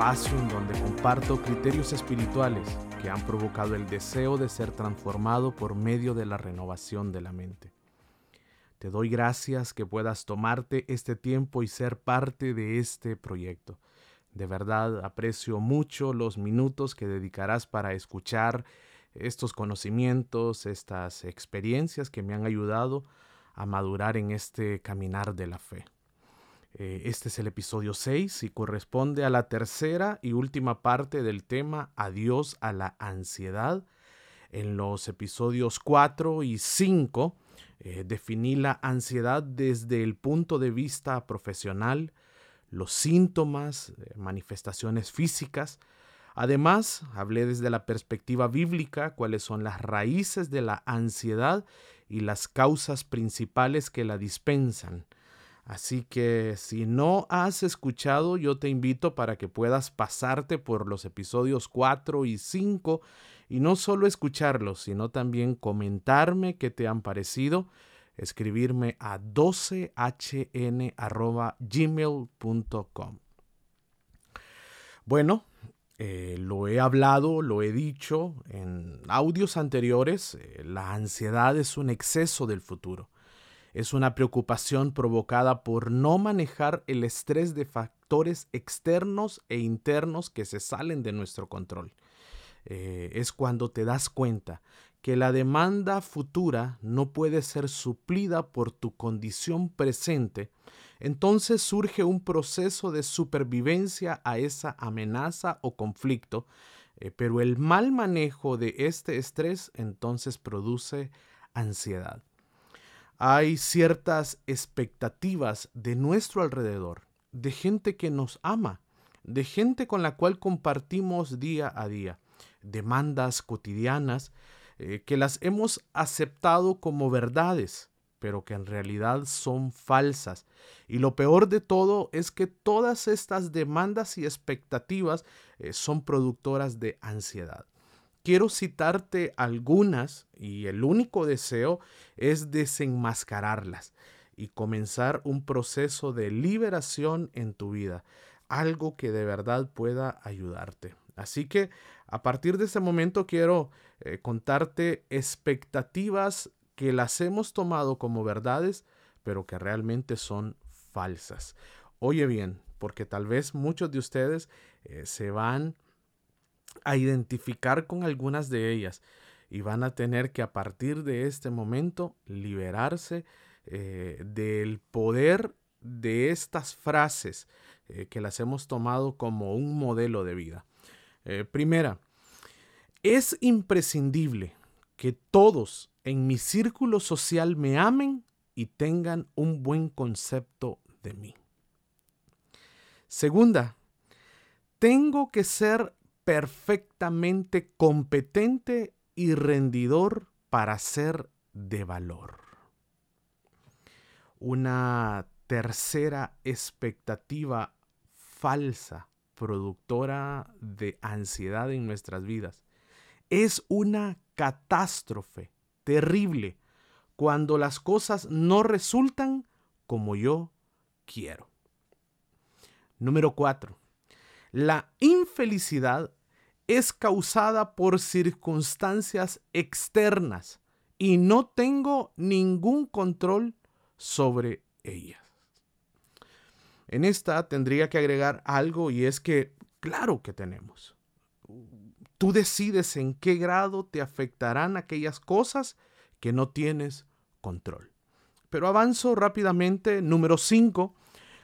Espacio en donde comparto criterios espirituales que han provocado el deseo de ser transformado por medio de la renovación de la mente. Te doy gracias que puedas tomarte este tiempo y ser parte de este proyecto. De verdad aprecio mucho los minutos que dedicarás para escuchar estos conocimientos, estas experiencias que me han ayudado a madurar en este caminar de la fe. Eh, Este es el episodio 6 y corresponde a la tercera y última parte del tema Adiós a la ansiedad. En los episodios 4 y 5 eh, definí la ansiedad desde el punto de vista profesional, los síntomas, eh, manifestaciones físicas. Además, hablé desde la perspectiva bíblica cuáles son las raíces de la ansiedad y las causas principales que la dispensan. Así que si no has escuchado, yo te invito para que puedas pasarte por los episodios 4 y 5 y no solo escucharlos, sino también comentarme qué te han parecido, escribirme a 12hn.gmail.com. Bueno, eh, lo he hablado, lo he dicho en audios anteriores, eh, la ansiedad es un exceso del futuro. Es una preocupación provocada por no manejar el estrés de factores externos e internos que se salen de nuestro control. Eh, es cuando te das cuenta que la demanda futura no puede ser suplida por tu condición presente, entonces surge un proceso de supervivencia a esa amenaza o conflicto, eh, pero el mal manejo de este estrés entonces produce ansiedad hay ciertas expectativas de nuestro alrededor, de gente que nos ama, de gente con la cual compartimos día a día, demandas cotidianas eh, que las hemos aceptado como verdades, pero que en realidad son falsas. Y lo peor de todo es que todas estas demandas y expectativas eh, son productoras de ansiedad quiero citarte algunas y el único deseo es desenmascararlas y comenzar un proceso de liberación en tu vida, algo que de verdad pueda ayudarte. Así que a partir de este momento quiero eh, contarte expectativas que las hemos tomado como verdades, pero que realmente son falsas. Oye bien, porque tal vez muchos de ustedes eh, se van a identificar con algunas de ellas y van a tener que a partir de este momento liberarse eh, del poder de estas frases eh, que las hemos tomado como un modelo de vida. Eh, primera, es imprescindible que todos en mi círculo social me amen y tengan un buen concepto de mí. Segunda, tengo que ser perfectamente competente y rendidor para ser de valor. Una tercera expectativa falsa, productora de ansiedad en nuestras vidas. Es una catástrofe terrible cuando las cosas no resultan como yo quiero. Número cuatro. La infelicidad es causada por circunstancias externas y no tengo ningún control sobre ellas. En esta tendría que agregar algo y es que, claro que tenemos. Tú decides en qué grado te afectarán aquellas cosas que no tienes control. Pero avanzo rápidamente. Número 5.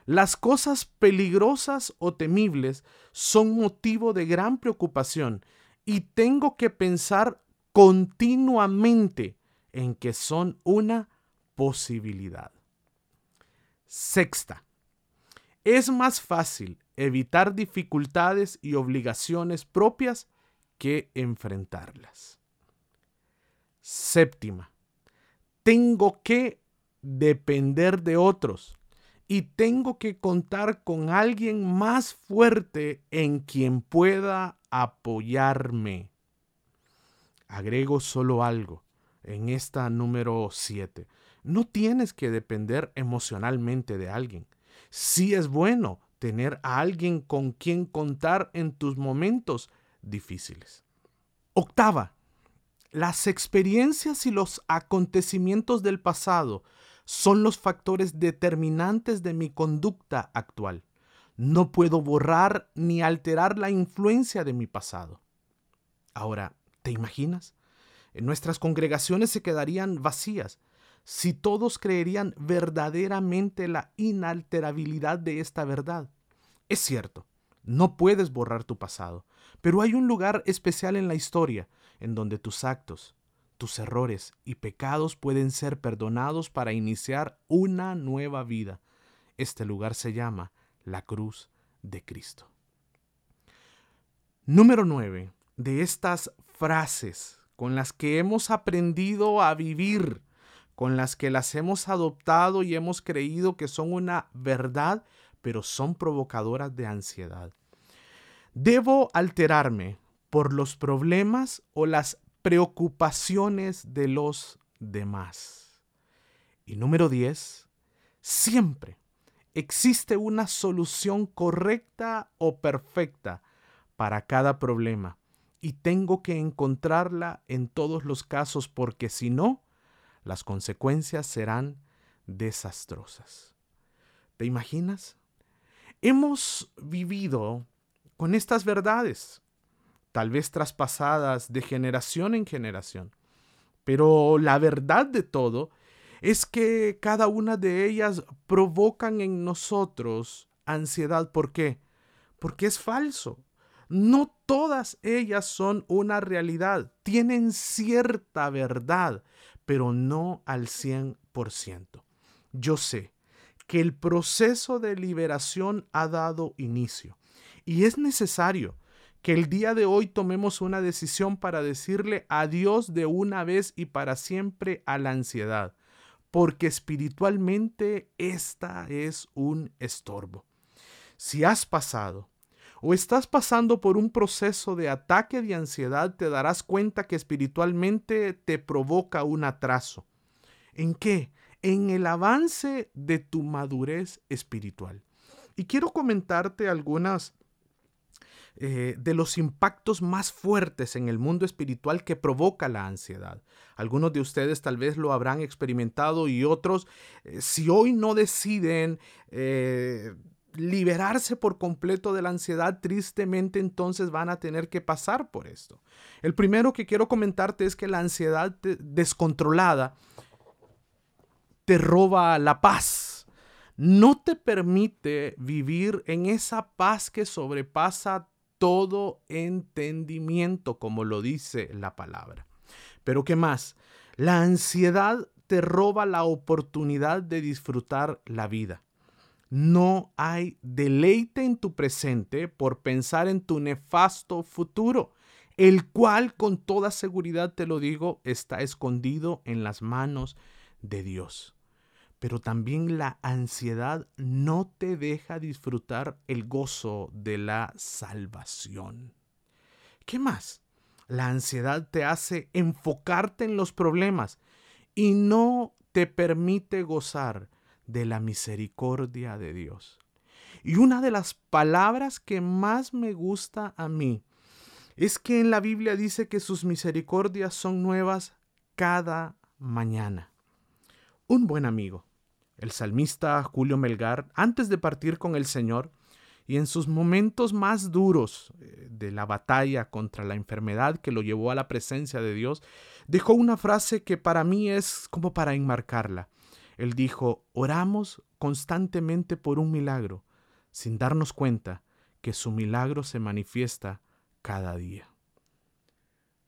Las cosas peligrosas o temibles son motivo de gran preocupación y tengo que pensar continuamente en que son una posibilidad. Sexta, es más fácil evitar dificultades y obligaciones propias que enfrentarlas. Séptima, tengo que depender de otros y tengo que contar con alguien más fuerte en quien pueda apoyarme. Agrego solo algo en esta número 7. No tienes que depender emocionalmente de alguien. Sí es bueno tener a alguien con quien contar en tus momentos difíciles. Octava, las experiencias y los acontecimientos del pasado son los factores determinantes de mi conducta actual. No puedo borrar ni alterar la influencia de mi pasado. Ahora, ¿te imaginas? Nuestras congregaciones se quedarían vacías si todos creerían verdaderamente la inalterabilidad de esta verdad. Es cierto, no puedes borrar tu pasado, pero hay un lugar especial en la historia en donde tus actos, tus errores y pecados pueden ser perdonados para iniciar una nueva vida. Este lugar se llama la cruz de Cristo. Número 9. De estas frases con las que hemos aprendido a vivir, con las que las hemos adoptado y hemos creído que son una verdad, pero son provocadoras de ansiedad. Debo alterarme por los problemas o las preocupaciones de los demás. Y número 10, siempre existe una solución correcta o perfecta para cada problema y tengo que encontrarla en todos los casos porque si no, las consecuencias serán desastrosas. ¿Te imaginas? Hemos vivido con estas verdades tal vez traspasadas de generación en generación. Pero la verdad de todo es que cada una de ellas provocan en nosotros ansiedad. ¿Por qué? Porque es falso. No todas ellas son una realidad. Tienen cierta verdad, pero no al 100%. Yo sé que el proceso de liberación ha dado inicio y es necesario que el día de hoy tomemos una decisión para decirle adiós de una vez y para siempre a la ansiedad, porque espiritualmente esta es un estorbo. Si has pasado o estás pasando por un proceso de ataque de ansiedad, te darás cuenta que espiritualmente te provoca un atraso. ¿En qué? En el avance de tu madurez espiritual. Y quiero comentarte algunas eh, de los impactos más fuertes en el mundo espiritual que provoca la ansiedad. Algunos de ustedes tal vez lo habrán experimentado y otros, eh, si hoy no deciden eh, liberarse por completo de la ansiedad, tristemente entonces van a tener que pasar por esto. El primero que quiero comentarte es que la ansiedad descontrolada te roba la paz. No te permite vivir en esa paz que sobrepasa todo entendimiento, como lo dice la palabra. Pero ¿qué más? La ansiedad te roba la oportunidad de disfrutar la vida. No hay deleite en tu presente por pensar en tu nefasto futuro, el cual con toda seguridad te lo digo está escondido en las manos de Dios pero también la ansiedad no te deja disfrutar el gozo de la salvación. ¿Qué más? La ansiedad te hace enfocarte en los problemas y no te permite gozar de la misericordia de Dios. Y una de las palabras que más me gusta a mí es que en la Biblia dice que sus misericordias son nuevas cada mañana. Un buen amigo el salmista Julio Melgar, antes de partir con el Señor, y en sus momentos más duros eh, de la batalla contra la enfermedad que lo llevó a la presencia de Dios, dejó una frase que para mí es como para enmarcarla. Él dijo, oramos constantemente por un milagro, sin darnos cuenta que su milagro se manifiesta cada día.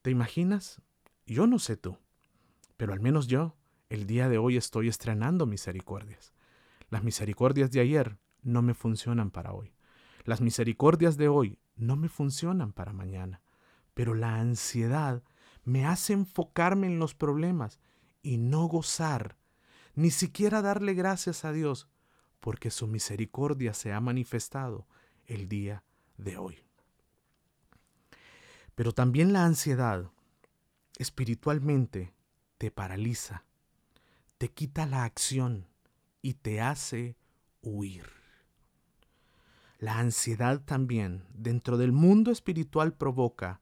¿Te imaginas? Yo no sé tú, pero al menos yo, el día de hoy estoy estrenando misericordias. Las misericordias de ayer no me funcionan para hoy. Las misericordias de hoy no me funcionan para mañana. Pero la ansiedad me hace enfocarme en los problemas y no gozar, ni siquiera darle gracias a Dios, porque su misericordia se ha manifestado el día de hoy. Pero también la ansiedad espiritualmente te paraliza, te quita la acción y te hace huir. La ansiedad también dentro del mundo espiritual provoca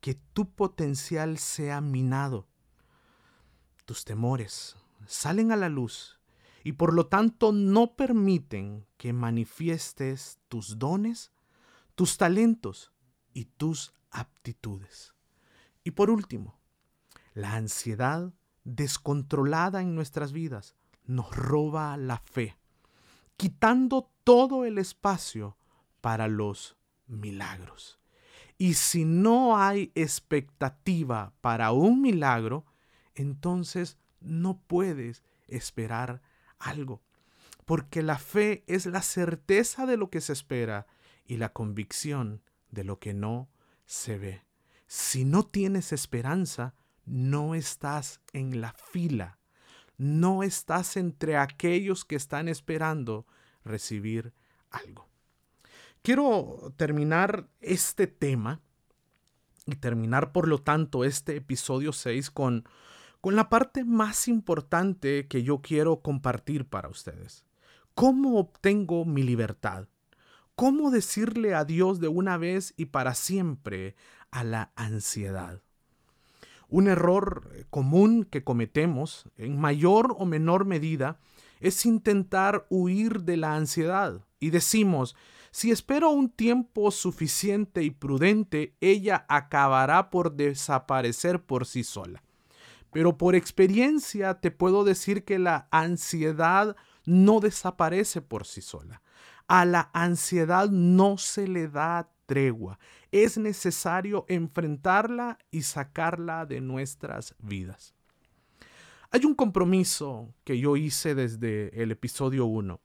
que tu potencial sea minado. Tus temores salen a la luz y por lo tanto no permiten que manifiestes tus dones, tus talentos y tus aptitudes. Y por último, la ansiedad descontrolada en nuestras vidas nos roba la fe, quitando todo el espacio para los milagros. Y si no hay expectativa para un milagro, entonces no puedes esperar algo. Porque la fe es la certeza de lo que se espera y la convicción de lo que no se ve. Si no tienes esperanza, no estás en la fila, no estás entre aquellos que están esperando recibir algo. Quiero terminar este tema y terminar por lo tanto este episodio 6 con, con la parte más importante que yo quiero compartir para ustedes. ¿Cómo obtengo mi libertad? ¿Cómo decirle adiós de una vez y para siempre a la ansiedad? Un error común que cometemos, en mayor o menor medida, es intentar huir de la ansiedad. Y decimos, si espero un tiempo suficiente y prudente, ella acabará por desaparecer por sí sola. Pero por experiencia te puedo decir que la ansiedad no desaparece por sí sola. A la ansiedad no se le da tregua. Es necesario enfrentarla y sacarla de nuestras vidas. Hay un compromiso que yo hice desde el episodio 1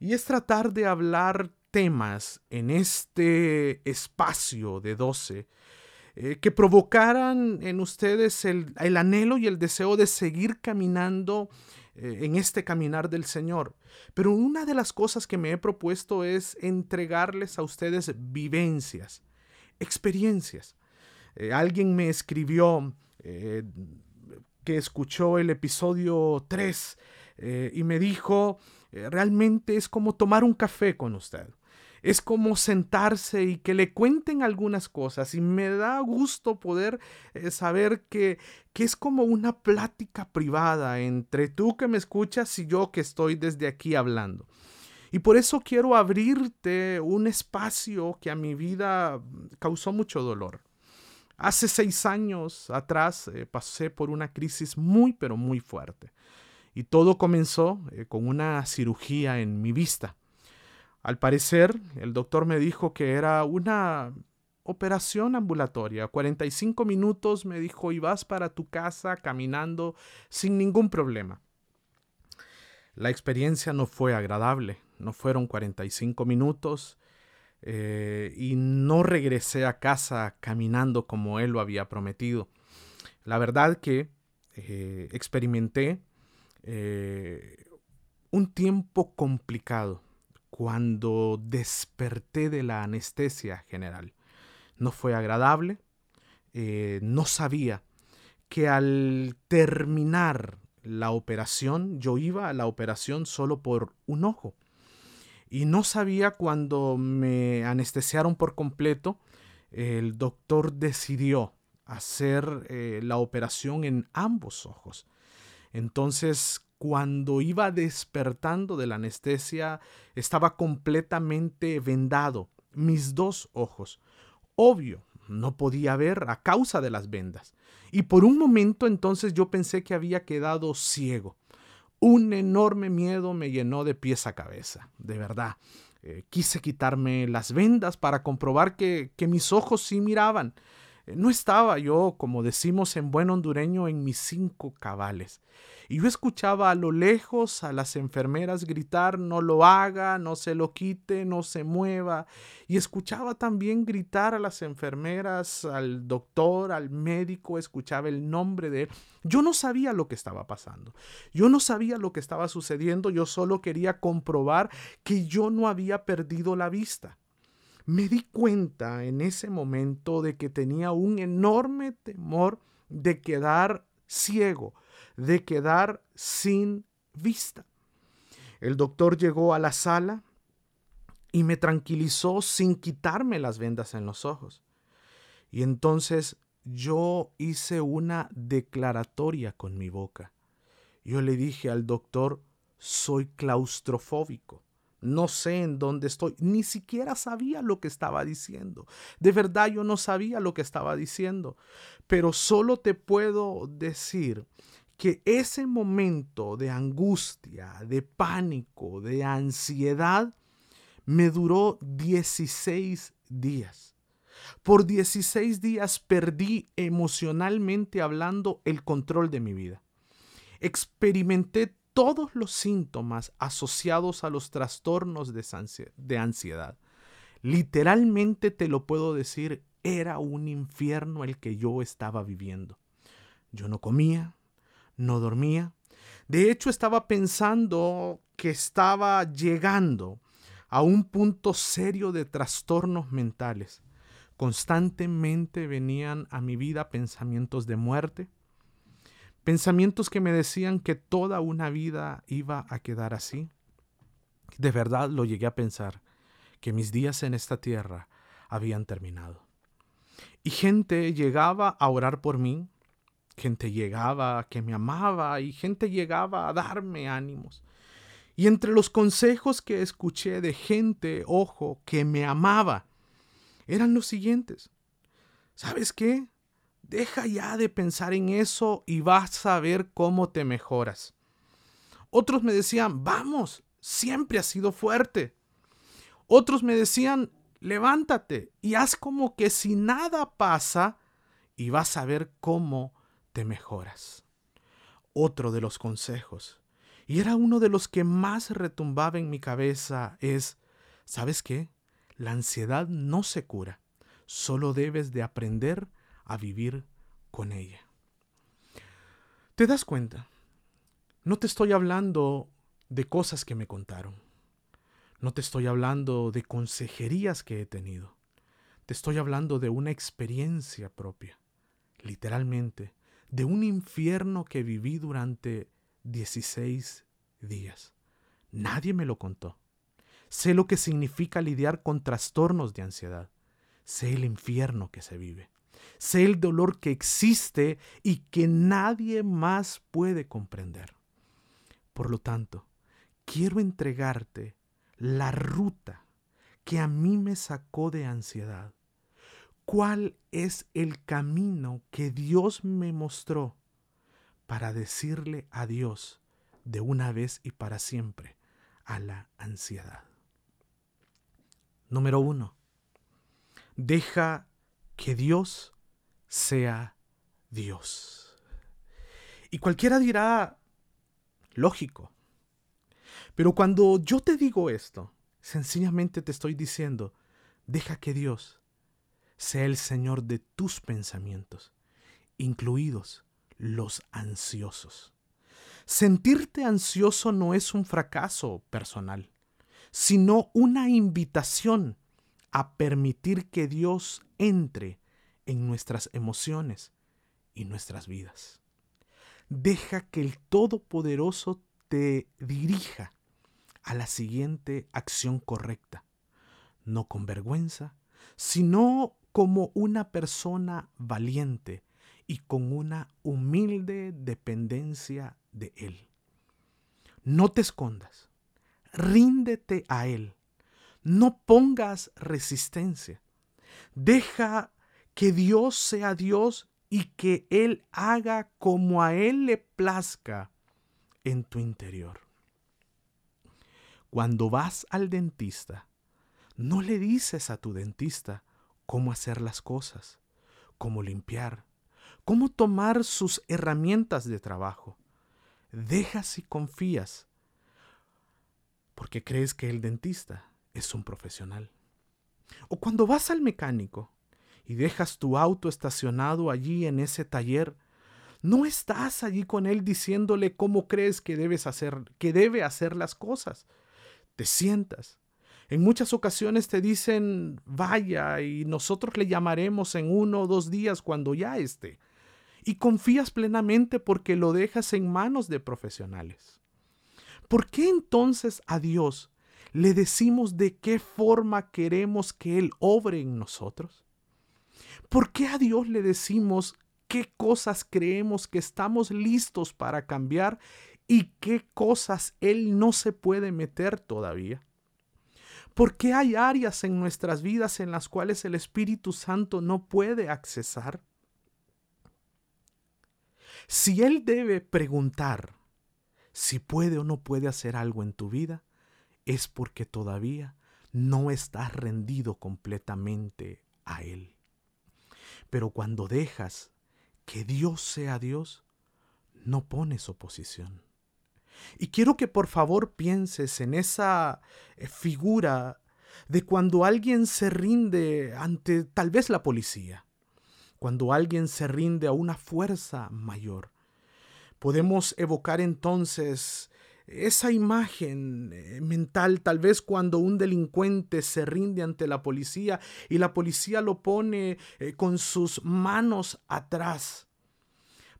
y es tratar de hablar temas en este espacio de 12 eh, que provocaran en ustedes el, el, anhelo y el deseo de seguir caminando eh, en este caminar del Señor. Pero una de las cosas que me he propuesto es entregarles a ustedes vivencias, experiencias. Eh, alguien me escribió eh, que escuchó el episodio 3 y me dijo, realmente es como tomar un café con usted es como sentarse y que le cuenten algunas cosas y me da gusto poder eh, saber que, que es como una plática privada entre tú que me escuchas y yo que estoy desde aquí hablando. Y por eso quiero abrirte un espacio que a mi vida causó mucho dolor. Hace seis años atrás eh, pasé por una crisis muy pero muy fuerte. Y todo comenzó eh, con una cirugía en mi vista. Al parecer, el doctor me dijo que era una operación ambulatoria. 45 minutos me dijo y vas para tu casa caminando sin ningún problema. La experiencia no fue agradable. No fueron 45 minutos eh, y no regresé a casa caminando como él lo había prometido. La verdad que eh, experimenté eh, un tiempo complicado cuando desperté de la anestesia general. No fue agradable, no sabía que al terminar la operación, yo iba a la operación solo por un ojo. Y no sabía cuando me anestesiaron por completo, el doctor decidió hacer eh, la operación en ambos ojos. Entonces, cuando iba despertando de la anestesia, estaba completamente vendado, mis dos ojos. Obvio, no podía ver a causa de las vendas. Y por un momento entonces yo pensé que había quedado ciego. Un enorme miedo me llenó de pies a cabeza, de verdad. Eh, quise quitarme las vendas para comprobar que, que mis ojos sí miraban. No estaba yo, como decimos en buen hondureño, en mis cinco cabales. Y yo escuchaba a lo lejos a las enfermeras gritar, no lo haga, no se lo quite, no se mueva. Y escuchaba también gritar a las enfermeras, al doctor, al médico, escuchaba el nombre de él. Yo no sabía lo que estaba pasando. Yo no sabía lo que estaba sucediendo. Yo solo quería comprobar que yo no había perdido la vista. Me di cuenta en ese momento de que tenía un enorme temor de quedar ciego, de quedar sin vista. El doctor llegó a la sala y me tranquilizó sin quitarme las vendas en los ojos. Y entonces yo hice una declaratoria con mi boca. Yo le dije al doctor, soy claustrofóbico no sé en dónde estoy, ni siquiera sabía lo que estaba diciendo. De verdad yo no sabía lo que estaba diciendo, pero solo te puedo decir que ese momento de angustia, de pánico, de ansiedad, me duró 16 días. Por 16 días perdí emocionalmente hablando el control de mi vida. Experimenté todos los síntomas asociados a los trastornos de ansiedad. Literalmente te lo puedo decir, era un infierno el que yo estaba viviendo. Yo no comía, no dormía. De hecho, estaba pensando que estaba llegando a un punto serio de trastornos mentales. Constantemente venían a mi vida pensamientos de muerte, Pensamientos que me decían que toda una vida iba a quedar así. De verdad lo llegué a pensar, que mis días en esta tierra habían terminado. Y gente llegaba a orar por mí, gente llegaba que me amaba y gente llegaba a darme ánimos. Y entre los consejos que escuché de gente, ojo, que me amaba, eran los siguientes. ¿Sabes qué? Deja ya de pensar en eso y vas a ver cómo te mejoras. Otros me decían, vamos, siempre has sido fuerte. Otros me decían, levántate y haz como que si nada pasa y vas a ver cómo te mejoras. Otro de los consejos, y era uno de los que más retumbaba en mi cabeza, es, ¿sabes qué? La ansiedad no se cura, solo debes de aprender a vivir con ella. ¿Te das cuenta? No te estoy hablando de cosas que me contaron. No te estoy hablando de consejerías que he tenido. Te estoy hablando de una experiencia propia, literalmente, de un infierno que viví durante 16 días. Nadie me lo contó. Sé lo que significa lidiar con trastornos de ansiedad. Sé el infierno que se vive. Sé el dolor que existe y que nadie más puede comprender. Por lo tanto, quiero entregarte la ruta que a mí me sacó de ansiedad. ¿Cuál es el camino que Dios me mostró para decirle adiós de una vez y para siempre a la ansiedad? Número uno, deja que Dios sea Dios. Y cualquiera dirá, lógico. Pero cuando yo te digo esto, sencillamente te estoy diciendo, deja que Dios sea el Señor de tus pensamientos, incluidos los ansiosos. Sentirte ansioso no es un fracaso personal, sino una invitación a permitir que Dios entre en nuestras emociones y nuestras vidas. Deja que el Todopoderoso te dirija a la siguiente acción correcta, no con vergüenza, sino como una persona valiente y con una humilde dependencia de Él. No te escondas, ríndete a Él, no pongas resistencia, deja que Dios sea Dios y que Él haga como a Él le plazca en tu interior. Cuando vas al dentista, no le dices a tu dentista cómo hacer las cosas. cómo limpiar, cómo tomar sus herramientas de trabajo. Dejas y confías porque crees que el dentista es un profesional. O cuando vas al mecánico y dejas tu auto estacionado allí en ese taller, no estás allí con él diciéndole cómo crees que debes hacer, que debe hacer las cosas. Te sientas. En muchas ocasiones te dicen, vaya, y nosotros le llamaremos en uno o dos días cuando ya esté. Y confías plenamente porque lo dejas en manos de profesionales. ¿Por qué entonces a Dios le decimos de qué forma queremos que Él obre en nosotros? ¿Por qué a Dios le decimos qué cosas creemos que estamos listos para cambiar y qué cosas Él no se puede meter todavía? ¿Por qué hay áreas en nuestras vidas en las cuales el Espíritu Santo no puede accesar? Si Él debe preguntar si puede o no puede hacer algo en tu vida, es porque todavía no estás rendido completamente a Él. Pero cuando dejas que Dios sea Dios, no pones oposición. Y quiero que por favor pienses en esa eh, figura de cuando alguien se rinde ante tal vez la policía, cuando alguien se rinde a una fuerza mayor. Podemos evocar entonces esa imagen eh, mental, tal vez cuando un delincuente se rinde ante la policía y la policía lo pone eh, con sus manos atrás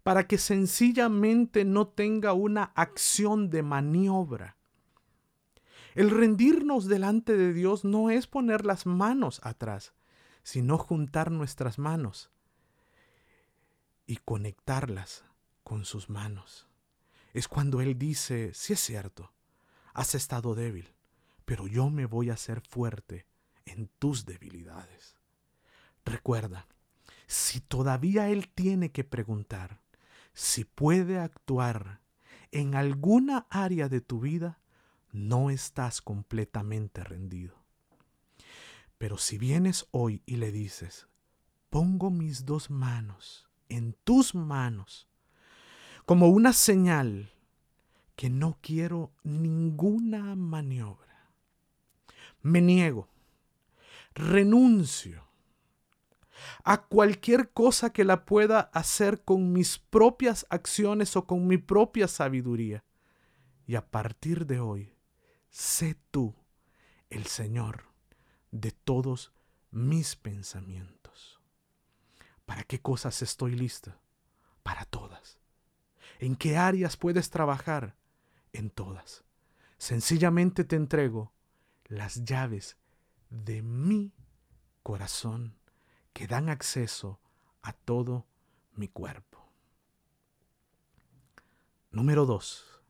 para que sencillamente no tenga una acción de maniobra. El rendirnos delante de Dios no es poner las manos atrás, sino juntar nuestras manos y conectarlas con sus manos es cuando Él dice, sí es cierto, has estado débil, pero yo me voy a hacer fuerte en tus debilidades. Recuerda, si todavía Él tiene que preguntar si puede actuar en alguna área de tu vida, no estás completamente rendido. Pero si vienes hoy y le dices, pongo mis dos manos en tus manos, como una señal que no quiero ninguna maniobra. Me niego, renuncio a cualquier cosa que la pueda hacer con mis propias acciones o con mi propia sabiduría. Y a partir de hoy, sé tú el Señor de todos mis pensamientos. ¿Para qué cosas estoy lista? Para todas. ¿En qué áreas puedes trabajar? En todas. Sencillamente te entrego las llaves de mi corazón que dan acceso a todo mi cuerpo. Número dos.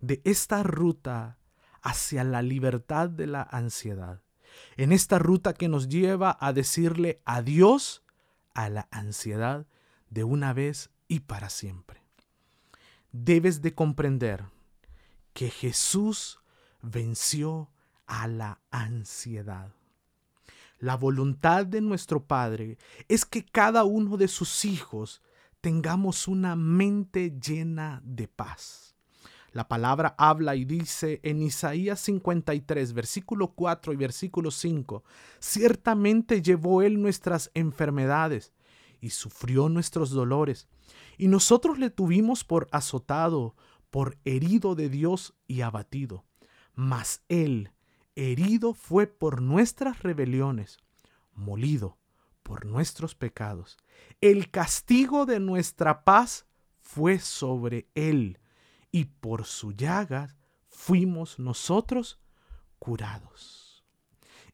De esta ruta hacia la libertad de la ansiedad. En esta ruta que nos lleva a decirle adiós a la ansiedad de una vez y para siempre debes de comprender que Jesús venció a la ansiedad. La voluntad de nuestro Padre es que cada uno de sus hijos tengamos una mente llena de paz. La palabra habla y dice en Isaías 53, versículo 4 y versículo 5, ciertamente llevó Él nuestras enfermedades y sufrió nuestros dolores y nosotros le tuvimos por azotado, por herido de Dios y abatido. Mas Él, herido fue por nuestras rebeliones, molido por nuestros pecados. El castigo de nuestra paz fue sobre Él, y por su llaga fuimos nosotros curados.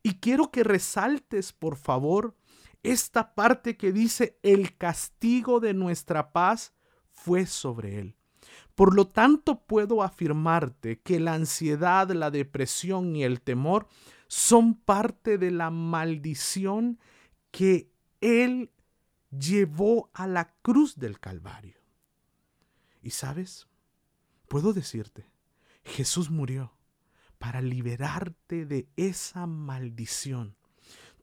Y quiero que resaltes, por favor, esta parte que dice el castigo de nuestra paz fue sobre él. Por lo tanto, puedo afirmarte que la ansiedad, la depresión y el temor son parte de la maldición que Él llevó a la cruz del Calvario. Y sabes, puedo decirte, Jesús murió para liberarte de esa maldición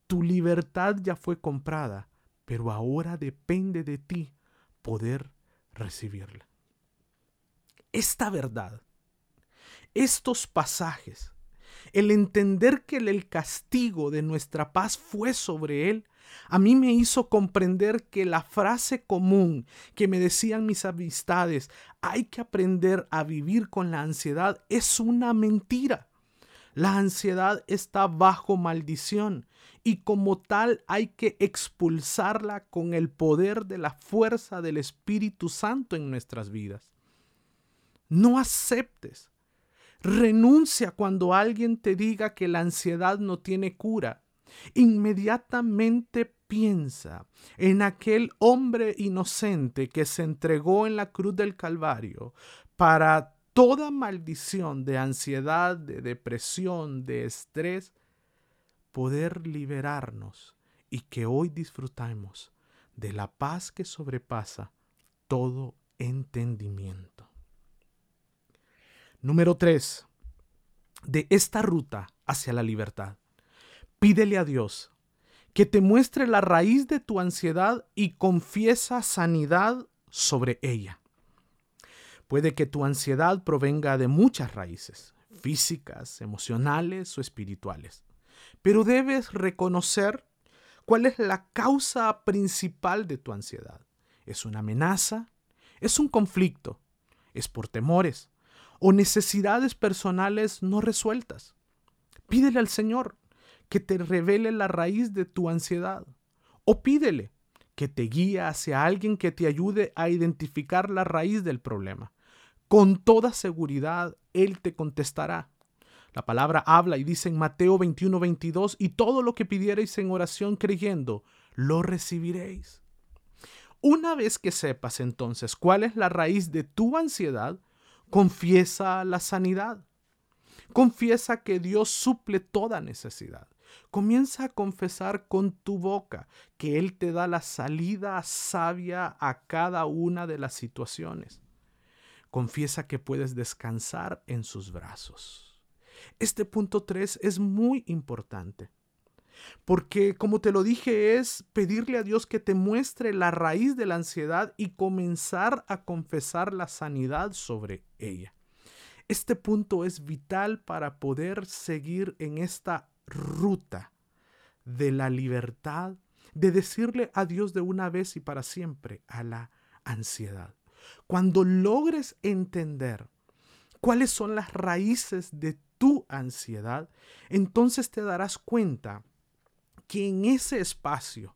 tu libertad ya fue comprada pero ahora depende de ti poder recibirla. Esta verdad, estos pasajes, el entender que el castigo de nuestra paz fue sobre él, a mí me hizo comprender que la frase común que me decían mis amistades, hay que aprender a vivir con la ansiedad, es una mentira. La ansiedad está bajo maldición y como tal hay que expulsarla con el poder de la fuerza del Espíritu Santo en nuestras vidas. No aceptes. Renuncia cuando alguien te diga que la ansiedad no tiene cura Inmediatamente piensa en aquel hombre inocente que se entregó en la cruz del Calvario para toda maldición de ansiedad, de depresión, de estrés, poder liberarnos y que hoy disfrutamos de la paz que sobrepasa todo entendimiento. Número 3. De esta ruta hacia la libertad. Pídele a Dios que te muestre la raíz de tu ansiedad y confiesa sanidad sobre ella. Puede que tu ansiedad provenga de muchas raíces, físicas, emocionales o espirituales, pero debes reconocer cuál es la causa principal de tu ansiedad. ¿Es una amenaza? ¿Es un conflicto? ¿Es por temores o necesidades personales no resueltas? Pídele al Señor que te revele la raíz de tu ansiedad. O pídele que te guíe hacia alguien que te ayude a identificar la raíz del problema. Con toda seguridad, Él te contestará. La palabra habla y dice en Mateo 21, 22, y todo lo que pidierais en oración creyendo, lo recibiréis. Una vez que sepas entonces cuál es la raíz de tu ansiedad, confiesa la sanidad. Confiesa que Dios suple toda necesidad. Comienza a confesar con tu boca que Él te da la salida sabia a cada una de las situaciones. Confiesa que puedes descansar en sus brazos. Este punto 3 es muy importante. Porque, como te lo dije, es pedirle a Dios que te muestre la raíz de la ansiedad y comenzar a confesar la sanidad sobre ella. Este punto es vital para poder seguir en esta ruta de la libertad, de decirle adiós de una vez y para siempre a la ansiedad. Cuando logres entender cuáles son las raíces de tu ansiedad, entonces te darás cuenta que en ese espacio,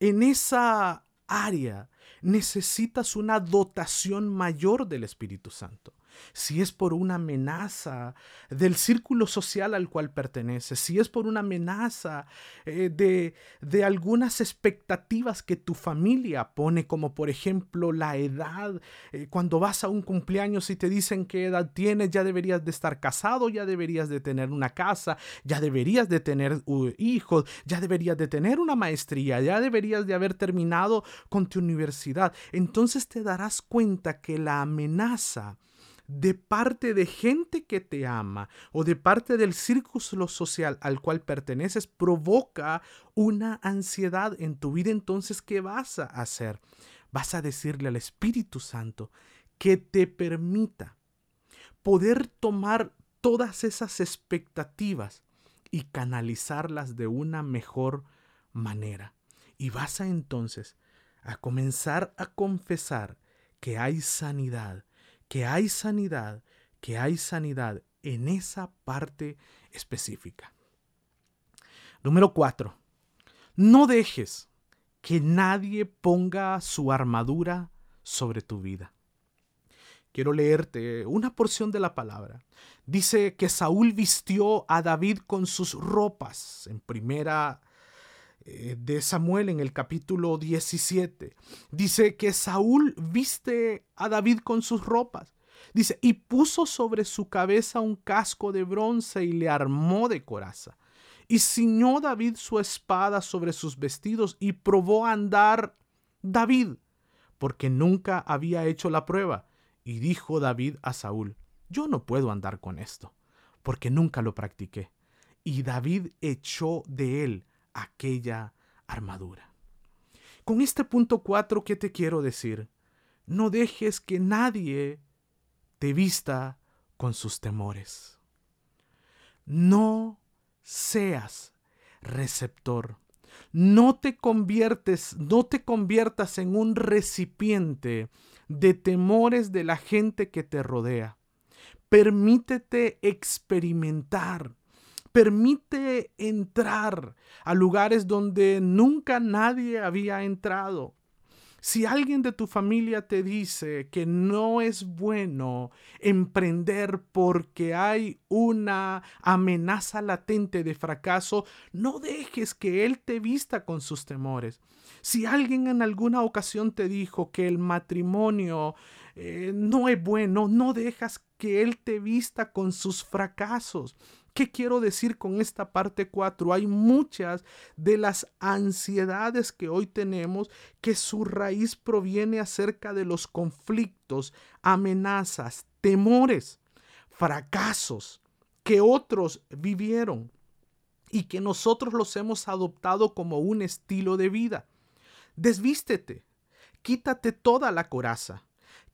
en esa área, necesitas una dotación mayor del Espíritu Santo si es por una amenaza del círculo social al cual perteneces, si es por una amenaza eh, de, de algunas expectativas que tu familia pone, como por ejemplo la edad, eh, cuando vas a un cumpleaños y te dicen qué edad tienes, ya deberías de estar casado, ya deberías de tener una casa, ya deberías de tener uh, hijos, ya deberías de tener una maestría, ya deberías de haber terminado con tu universidad. Entonces te darás cuenta que la amenaza de parte de gente que te ama o de parte del círculo social al cual perteneces provoca una ansiedad en tu vida, entonces, ¿qué vas a hacer? Vas a decirle al Espíritu Santo que te permita poder tomar todas esas expectativas y canalizarlas de una mejor manera. Y vas a entonces a comenzar a confesar que hay sanidad, que hay sanidad, que hay sanidad en esa parte específica. Número cuatro, no dejes que nadie ponga su armadura sobre tu vida. Quiero leerte una porción de la palabra. Dice que Saúl vistió a David con sus ropas en primera de Samuel en el capítulo 17. Dice que Saúl viste a David con sus ropas. Dice, y puso sobre su cabeza un casco de bronce y le armó de coraza. Y ciñó David su espada sobre sus vestidos y probó a andar David, porque nunca había hecho la prueba. Y dijo David a Saúl, yo no puedo andar con esto, porque nunca lo practiqué. Y David echó de él aquella armadura. Con este punto 4, ¿qué te quiero decir? No dejes que nadie te vista con sus temores. No seas receptor. No te conviertes, no te conviertas en un recipiente de temores de la gente que te rodea. Permítete experimentar. Permite entrar a lugares donde nunca nadie había entrado. Si alguien de tu familia te dice que no es bueno emprender porque hay una amenaza latente de fracaso, no dejes que él te vista con sus temores. Si alguien en alguna ocasión te dijo que el matrimonio eh, no es bueno, no dejas que él te vista con sus fracasos. ¿Qué quiero decir con esta parte 4? Hay muchas de las ansiedades que hoy tenemos que su raíz proviene acerca de los conflictos, amenazas, temores, fracasos que otros vivieron y que nosotros los hemos adoptado como un estilo de vida. Desvístete, quítate toda la coraza,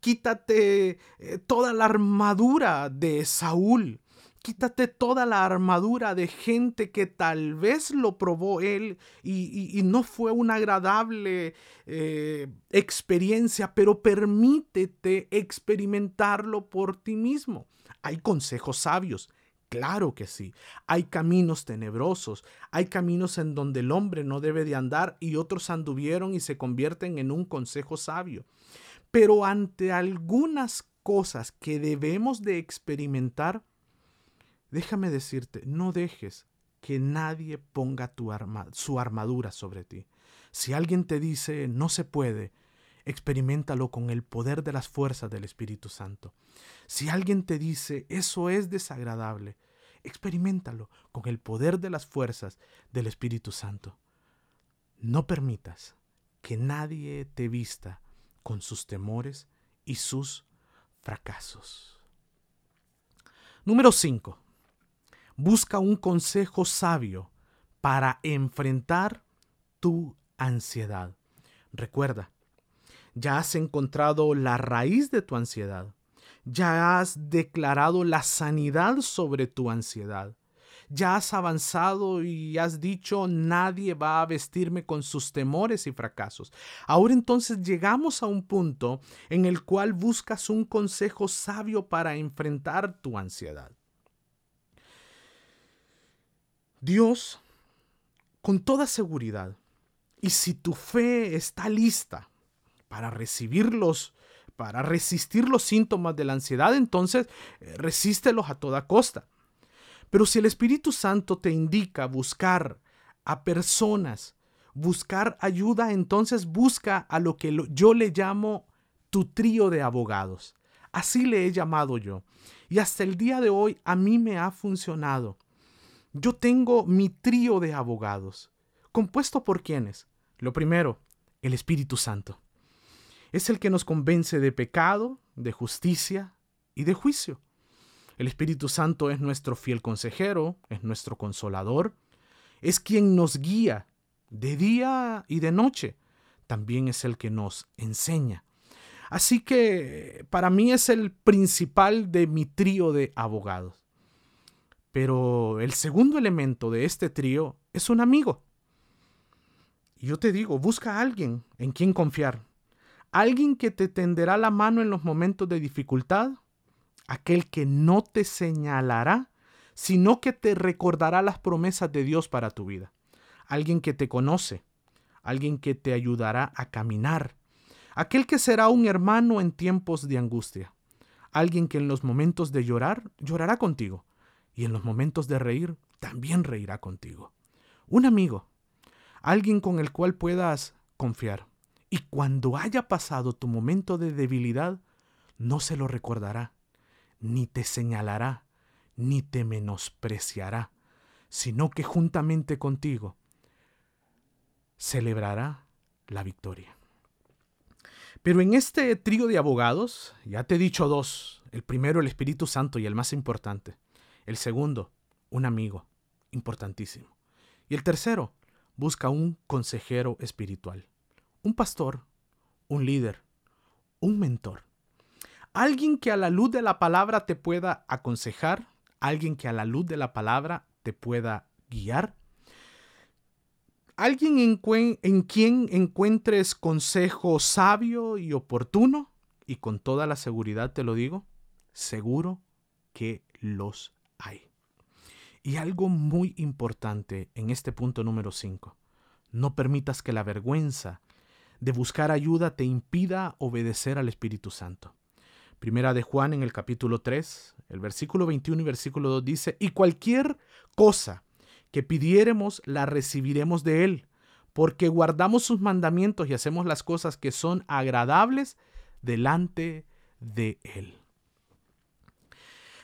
quítate eh, toda la armadura de Saúl, Quítate toda la armadura de gente que tal vez lo probó él y, no fue una agradable eh, experiencia, pero permítete experimentarlo por ti mismo. Hay consejos sabios, Claro que sí. Hay caminos tenebrosos, hay caminos en donde el hombre no debe de andar y otros anduvieron y se convierten en un consejo sabio. Pero ante algunas cosas que debemos de experimentar, Déjame decirte, no dejes que nadie ponga tu su armadura sobre ti. Si alguien te dice no se puede, experimentalo con el poder de las fuerzas del Espíritu Santo. Si alguien te dice eso es desagradable, experimentalo con el poder de las fuerzas del Espíritu Santo. No permitas que nadie te vista con sus temores y sus fracasos. Número 5. Busca un consejo sabio para enfrentar tu ansiedad. Recuerda, ya has encontrado la raíz de tu ansiedad. Ya has declarado la sanidad sobre tu ansiedad. Ya has avanzado y has dicho nadie va a vestirme con sus temores y fracasos. Ahora entonces llegamos a un punto en el cual buscas un consejo sabio para enfrentar tu ansiedad. Dios, con toda seguridad, y si tu fe está lista para recibirlos, para resistir los síntomas de la ansiedad, entonces eh, resístelos a toda costa. Pero si el Espíritu Santo te indica buscar a personas, buscar ayuda, entonces busca a lo que yo le llamo tu trío de abogados. Así le he llamado yo. Y hasta el día de hoy a mí me ha funcionado. Yo tengo mi trío de abogados, compuesto por quienes. Lo primero, el Espíritu Santo. Es el que nos convence de pecado, de justicia y de juicio. El Espíritu Santo es nuestro fiel consejero, es nuestro consolador, es quien nos guía de día y de noche. También es el que nos enseña. Así que para mí es el principal de mi trío de abogados. Pero el segundo elemento de este trío es un amigo. Y yo te digo, busca a alguien en quien confiar. Alguien que te tenderá la mano en los momentos de dificultad. Aquel que no te señalará, sino que te recordará las promesas de Dios para tu vida. Alguien que te conoce. Alguien que te ayudará a caminar. Aquel que será un hermano en tiempos de angustia. Alguien que en los momentos de llorar llorará contigo y en los momentos de reír también reirá contigo. Un amigo, alguien con el cual puedas confiar. Y cuando haya pasado tu momento de debilidad, no se lo recordará, ni te señalará, ni te menospreciará, sino que juntamente contigo celebrará la victoria. Pero en este trío de abogados, ya te he dicho dos, el primero el Espíritu Santo y el más importante, el segundo, un amigo, importantísimo. Y el tercero, busca un consejero espiritual, un pastor, un líder, un mentor. Alguien que a la luz de la palabra te pueda aconsejar, alguien que a la luz de la palabra te pueda guiar. Alguien en, quien encuentres consejo sabio y oportuno, y con toda la seguridad te lo digo, seguro que los hay. Y algo muy importante en este punto número 5, no permitas que la vergüenza de buscar ayuda te impida obedecer al Espíritu Santo. Primera de Juan en el capítulo 3, el versículo 21 y versículo 2 dice, y cualquier cosa que pidiéremos la recibiremos de Él, porque guardamos sus mandamientos y hacemos las cosas que son agradables delante de Él.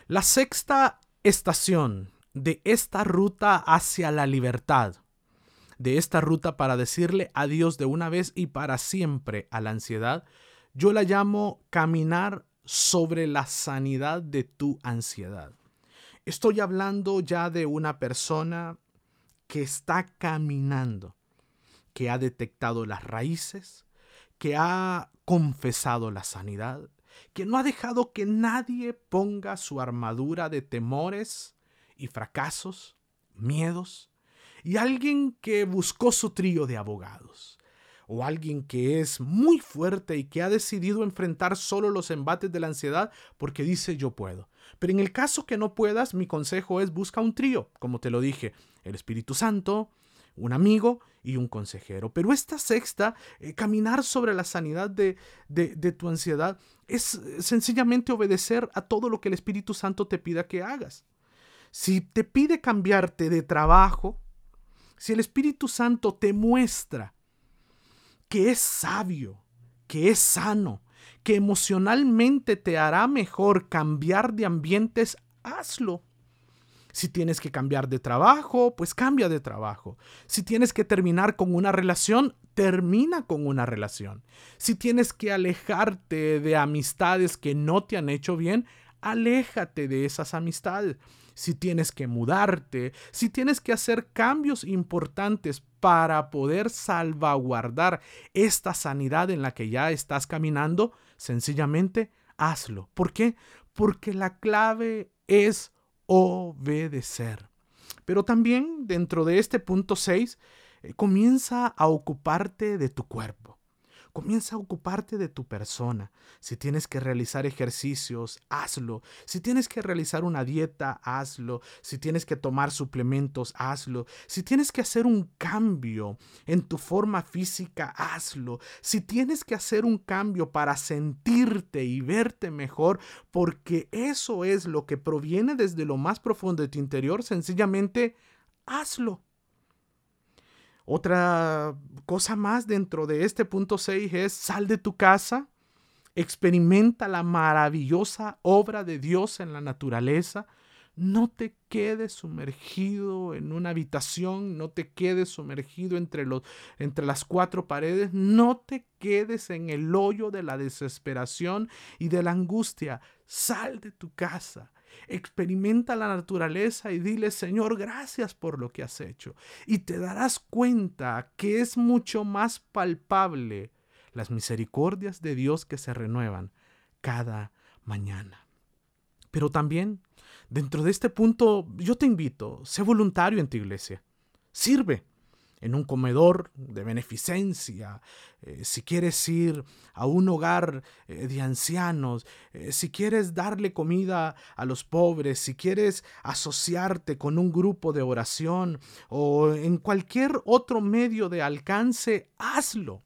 La sexta estación de esta ruta hacia la libertad, de esta ruta para decirle adiós de una vez y para siempre a la ansiedad, yo la llamo caminar sobre la sanidad de tu ansiedad. Estoy hablando ya de una persona que está caminando, que ha detectado las raíces, que ha confesado la sanidad, que no ha dejado que nadie ponga su armadura de temores y fracasos, miedos, y alguien que buscó su trío de abogados, o alguien que es muy fuerte y que ha decidido enfrentar solo los embates de la ansiedad porque dice yo puedo. Pero en el caso que no puedas, mi consejo es busca un trío, como te lo dije, el Espíritu Santo, un amigo y un consejero. Pero esta sexta, eh, caminar sobre la sanidad de, de tu ansiedad, es sencillamente obedecer a todo lo que el Espíritu Santo te pida que hagas. Si te pide cambiarte de trabajo, si el Espíritu Santo te muestra que es sabio, que es sano, que emocionalmente te hará mejor cambiar de ambientes, hazlo. Si tienes que cambiar de trabajo, pues cambia de trabajo. Si tienes que terminar con una relación, termina con una relación. Si tienes que alejarte de amistades que no te han hecho bien, aléjate de esas amistades si tienes que mudarte, si tienes que hacer cambios importantes para poder salvaguardar esta sanidad en la que ya estás caminando, sencillamente hazlo. ¿Por qué? Porque la clave es obedecer. Pero también dentro de este punto 6, eh, comienza a ocuparte de tu cuerpo. Comienza a ocuparte de tu persona. Si tienes que realizar ejercicios, hazlo. Si tienes que realizar una dieta, hazlo. Si tienes que tomar suplementos, hazlo. Si tienes que hacer un cambio en tu forma física, hazlo. Si tienes que hacer un cambio para sentirte y verte mejor, porque eso es lo que proviene desde lo más profundo de tu interior, sencillamente hazlo. Otra cosa más dentro de este punto 6 es sal de tu casa, experimenta la maravillosa obra de Dios en la naturaleza, no te quedes sumergido en una habitación, no te quedes sumergido entre, los, entre las cuatro paredes, no te quedes en el hoyo de la desesperación y de la angustia. Sal de tu casa, Experimenta la naturaleza y dile, Señor, gracias por lo que has hecho. Y te darás cuenta que es mucho más palpable las misericordias de Dios que se renuevan cada mañana. Pero también, dentro de este punto, yo te invito, sé voluntario en tu iglesia. Sirve en un comedor de beneficencia, eh, si quieres ir a un hogar eh, de ancianos, eh, si quieres darle comida a los pobres, si quieres asociarte con un grupo de oración o en cualquier otro medio de alcance, hazlo.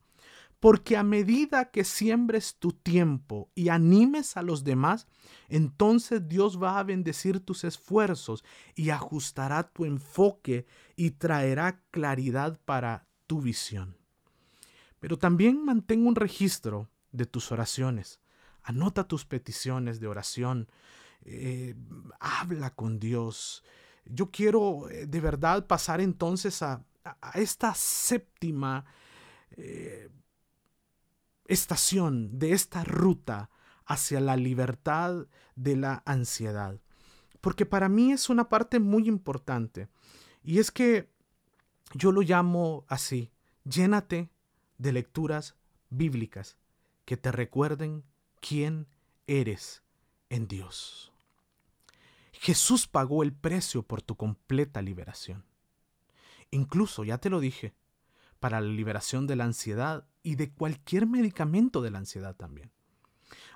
Porque a medida que siembres tu tiempo y animes a los demás, entonces Dios va a bendecir tus esfuerzos y ajustará tu enfoque y traerá claridad para tu visión. Pero también mantén un registro de tus oraciones. Anota tus peticiones de oración. Eh, habla con Dios. Yo quiero eh, de verdad pasar entonces a, esta séptima eh, estación de esta ruta hacia la libertad de la ansiedad. Porque para mí es una parte muy importante. Y es que yo lo llamo así, llénate de lecturas bíblicas que te recuerden quién eres en Dios. Jesús pagó el precio por tu completa liberación. Incluso, ya te lo dije, para la liberación de la ansiedad y de cualquier medicamento de la ansiedad también.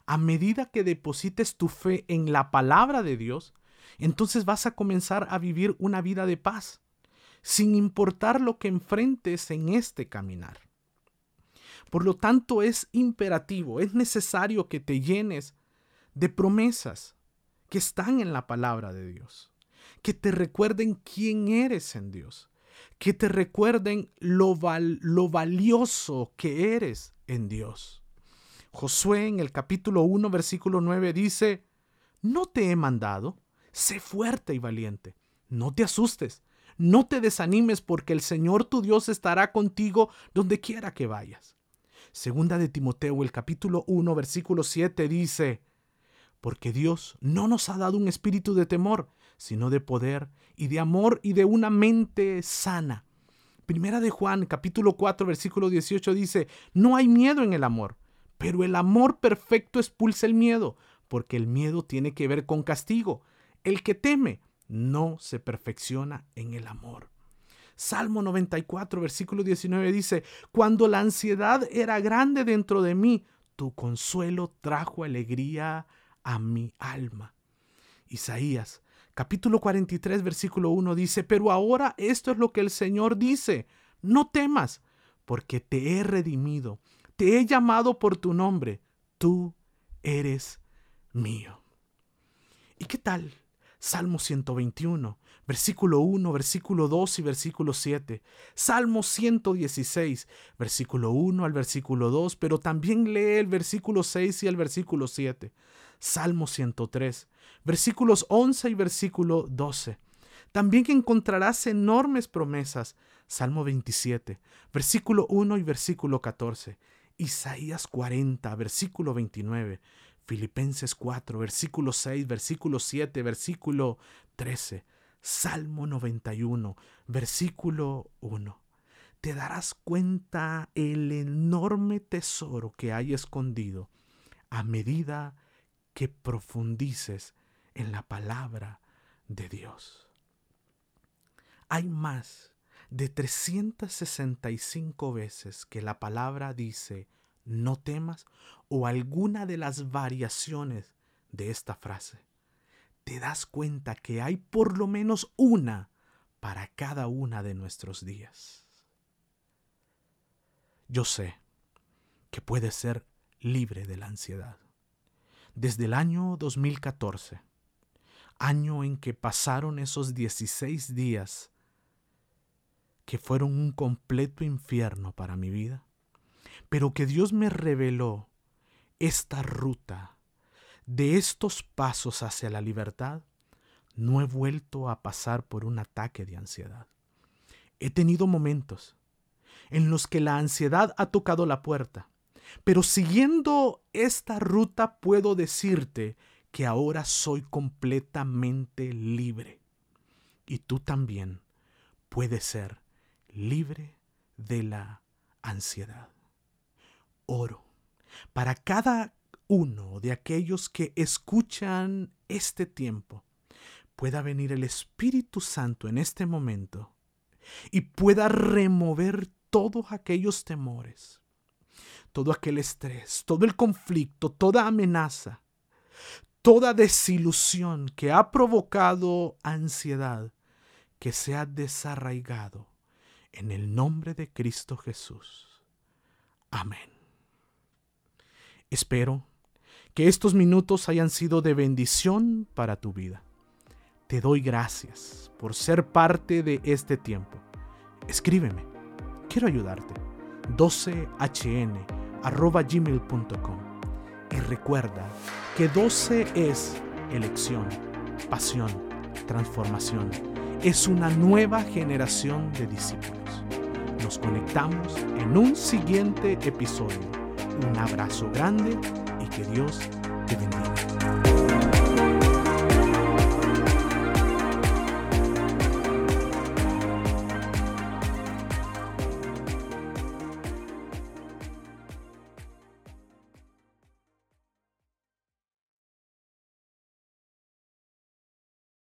A medida que deposites tu fe en la palabra de Dios, entonces vas a comenzar a vivir una vida de paz, sin importar lo que enfrentes en este caminar. Por lo tanto, es imperativo, es necesario que te llenes de promesas que están en la palabra de Dios, que te recuerden quién eres en Dios, que te recuerden lo, lo valioso que eres en Dios. Josué en el capítulo 1, versículo 9 dice, no te he mandado, sé fuerte y valiente, no te asustes, no te desanimes porque el Señor tu Dios estará contigo donde quiera que vayas. Segunda de Timoteo, el capítulo 1, versículo 7 dice, porque Dios no nos ha dado un espíritu de temor, sino de poder y de amor y de una mente sana. Primera de Juan, capítulo 4, versículo 18 dice, no hay miedo en el amor, pero el amor perfecto expulsa el miedo, porque el miedo tiene que ver con castigo. El que teme no se perfecciona en el amor. Salmo 94, versículo 19 dice, Cuando la ansiedad era grande dentro de mí, tu consuelo trajo alegría a mi alma. Isaías capítulo 43 versículo 1 dice, Pero ahora esto es lo que el Señor dice, no temas, porque te he redimido, te he llamado por tu nombre, tú eres mío. ¿Y qué tal Salmo 121, versículo 1, versículo 2 y versículo 7. Salmo 116, versículo 1 al versículo 2, pero también lee el versículo 6 y el versículo 7. Salmo 103, versículos 11 y versículo 12. También encontrarás enormes promesas. Salmo 27, versículo 1 y versículo 14. Isaías 40, versículo 29. Filipenses 4, versículo 6, versículo 7, versículo 13, Salmo 91, versículo 1. Te darás cuenta el enorme tesoro que hay escondido a medida que profundices en la palabra de Dios. Hay más de 365 veces que la palabra dice, no temas o alguna de las variaciones de esta frase, te das cuenta que hay por lo menos una para cada una de nuestros días. Yo sé que puedes ser libre de la ansiedad. Desde el año 2014, año en que pasaron esos 16 días que fueron un completo infierno para mi vida, pero que Dios me reveló esta ruta de estos pasos hacia la libertad, no he vuelto a pasar por un ataque de ansiedad. He tenido momentos en los que la ansiedad ha tocado la puerta, pero siguiendo esta ruta puedo decirte que ahora soy completamente libre. Y tú también puedes ser libre de la ansiedad oro para cada uno de aquellos que escuchan este tiempo pueda venir el Espíritu Santo en este momento y pueda remover todos aquellos temores, todo aquel estrés, todo el conflicto, toda amenaza, toda desilusión que ha provocado ansiedad, que se ha desarraigado en el nombre de Cristo Jesús. Amén. Espero que estos minutos hayan sido de bendición para tu vida. Te doy gracias por ser parte de este tiempo. Escríbeme. Quiero ayudarte. 12hn.gmail.com Y recuerda que 12 es elección, pasión, transformación. Es una nueva generación de discípulos. Nos conectamos en un siguiente episodio un abrazo grande y que Dios te bendiga.